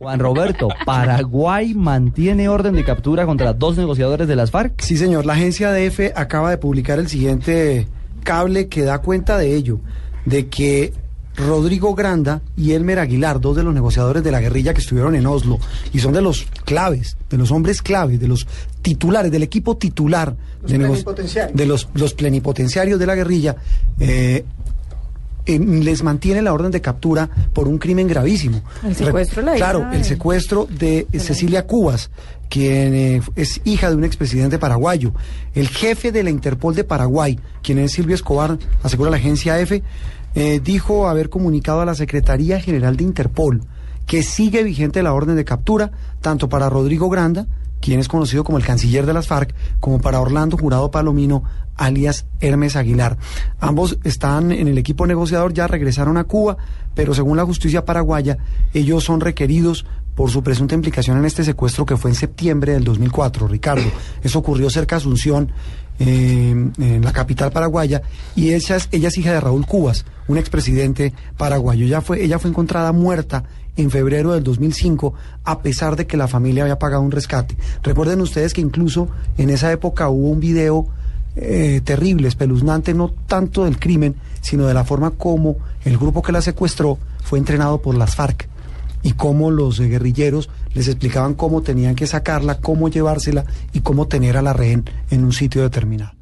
Juan Roberto, Paraguay mantiene orden de captura contra dos negociadores de las FARC. Sí, señor. La agencia DF acaba de publicar el siguiente cable que da cuenta de ello, de que Rodrigo Granda y Elmer Aguilar, dos de los negociadores de la guerrilla que estuvieron en Oslo, y son de los claves, de los hombres claves, de los titulares, del equipo titular Los de, nego- plenipotenciarios. de los, los plenipotenciarios de la guerrilla, eh, eh, les mantiene la orden de captura por un crimen gravísimo. El secuestro de la Claro, el de- secuestro de Cecilia Cubas, quien eh, es hija de un expresidente paraguayo. El jefe de la Interpol de Paraguay, quien es Silvio Escobar, asegura la agencia EFE, eh, dijo haber comunicado a la Secretaría General de Interpol que sigue vigente la orden de captura, tanto para Rodrigo Granda, quien es conocido como el canciller de las FARC, como para Orlando Jurado Palomino, alias Hermes Aguilar. Ambos están en el equipo negociador, ya regresaron a Cuba, pero según la justicia paraguaya, ellos son requeridos por su presunta implicación en este secuestro que fue en septiembre del 2004, Ricardo. Eso ocurrió cerca de Asunción, eh, en la capital paraguaya, y ella es, ella es hija de Raúl Cubas, un expresidente paraguayo. Ella fue, ella fue encontrada muerta en febrero del 2005, a pesar de que la familia había pagado un rescate. Recuerden ustedes que incluso en esa época hubo un video eh, terrible, espeluznante, no tanto del crimen, sino de la forma como el grupo que la secuestró fue entrenado por las FARC y cómo los guerrilleros les explicaban cómo tenían que sacarla, cómo llevársela y cómo tener a la rehén en un sitio determinado.